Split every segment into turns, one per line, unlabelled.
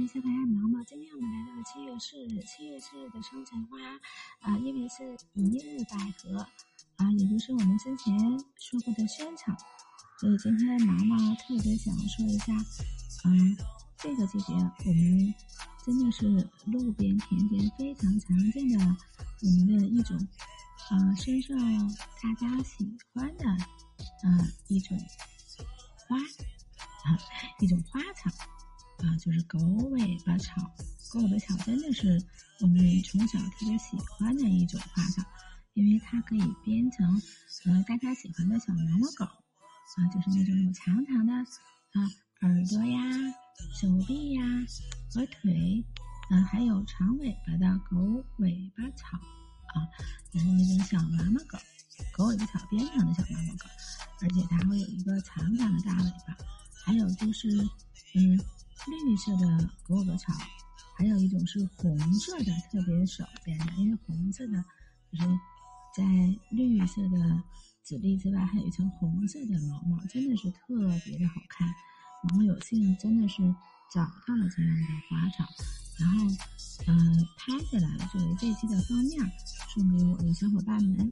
谢谢大家毛毛。今天我们来到了七月四日，七月四日的生辰花啊，因为是一日百合啊，也就是我们之前说过的萱草，所以今天毛毛特别想说一下，嗯，这个季节我们真的是路边田间非常常见的我们的一种啊，深受大家喜欢的啊一种巴草真的是我们从小特别喜欢的一种花草，因为它可以编成呃大家喜欢的小毛毛狗，啊，就是那种有长长的啊耳朵呀、手臂呀和腿，嗯，还有长尾巴的狗尾巴草啊，然后那种小毛毛狗，狗尾巴草编成的小毛毛狗，而且它会有一个长长的大尾巴，还有就是嗯。绿色的狗尾巴草，还有一种是红色的，特别少见的。因为红色的，就是在绿色的籽粒之外，还有一层红色的毛毛，真的是特别的好看。然后有幸真的是找到了这样的花草，然后呃拍下来作为这期的封面，送给我的小伙伴们。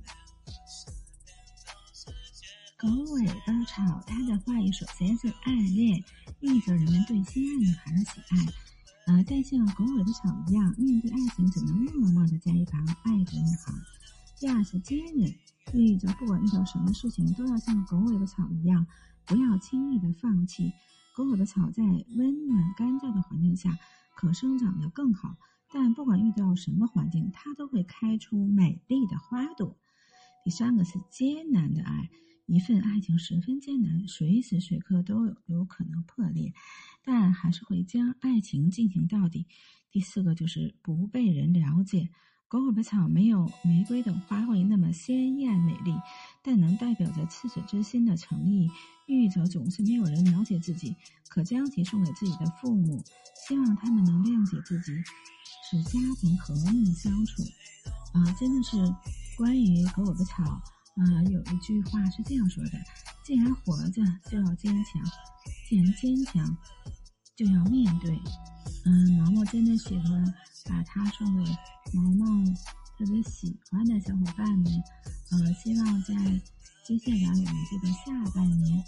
狗尾巴草，它的话语首先是暗恋，寓着人们对心爱女孩的喜爱。呃，但像狗尾巴草一样，面对爱情只能默默的在一旁爱着女孩。第二是坚韧，寓意着不管遇到什么事情，都要像狗尾巴草一样，不要轻易的放弃。狗尾巴草在温暖干燥的环境下可生长得更好，但不管遇到什么环境，它都会开出美丽的花朵。第三个是艰难的爱。一份爱情十分艰难，随时随刻都有有可能破裂，但还是会将爱情进行到底。第四个就是不被人了解。狗尾巴草没有玫瑰等花卉那么鲜艳美丽，但能代表着赤子之心的诚意。寓意着总是没有人了解自己，可将其送给自己的父母，希望他们能谅解自己，使家庭和睦相处。啊，真的是关于狗尾巴草。啊，有一句话是这样说的：既然活着，就要坚强；既然坚强，就要面对。嗯，毛毛真的喜欢把它送给毛毛特别喜欢的小伙伴们。呃，希望在接下来我们这个下半年，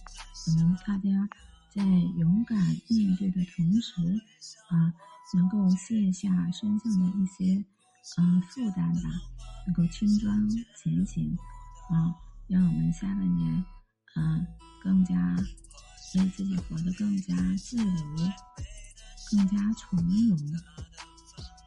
可能大家在勇敢面对的同时，啊，能够卸下身上的一些呃负担吧，能够轻装前行。啊，让我们下半年，啊，更加为自己活得更加自如，更加从容。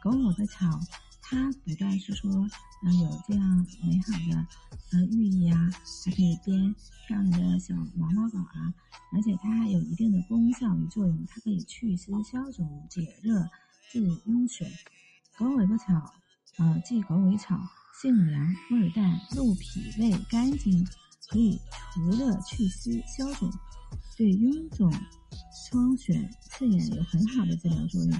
狗尾巴草，它不但是说，呃，有这样美好的呃寓意啊，还可以编漂亮的小毛毛狗啊，而且它还有一定的功效与作用，它可以祛湿消肿、解热、治痈癣。狗尾巴草，呃，即狗尾草。性凉，味淡，入脾胃，肝经，可以除热祛湿消肿，对臃肿、疮癣、刺眼有很好的治疗作用。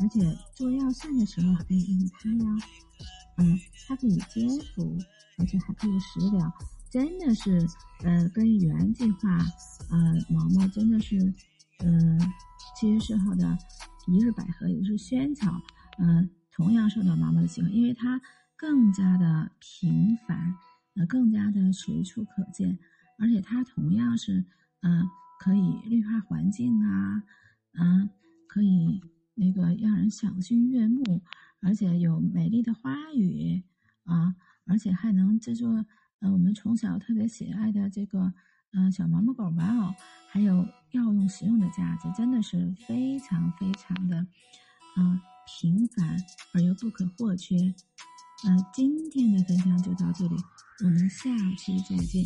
而且做药膳的时候可以用它呀。嗯，它可以煎服，而且还可以食疗。真的是，呃，跟原计划，呃，毛毛真的是，呃，七月四号的一日百合，也就是萱草，嗯，同样受到毛毛的喜欢，因为它。更加的频繁，呃，更加的随处可见，而且它同样是，嗯，可以绿化环境啊，嗯，可以那个让人赏心悦目，而且有美丽的花语啊，而且还能制作，呃，我们从小特别喜爱的这个，嗯，小毛毛狗玩偶，还有药用实用的价值，真的是非常非常的，嗯，平凡而又不可或缺。那今天的分享就到这里，我们下期再见。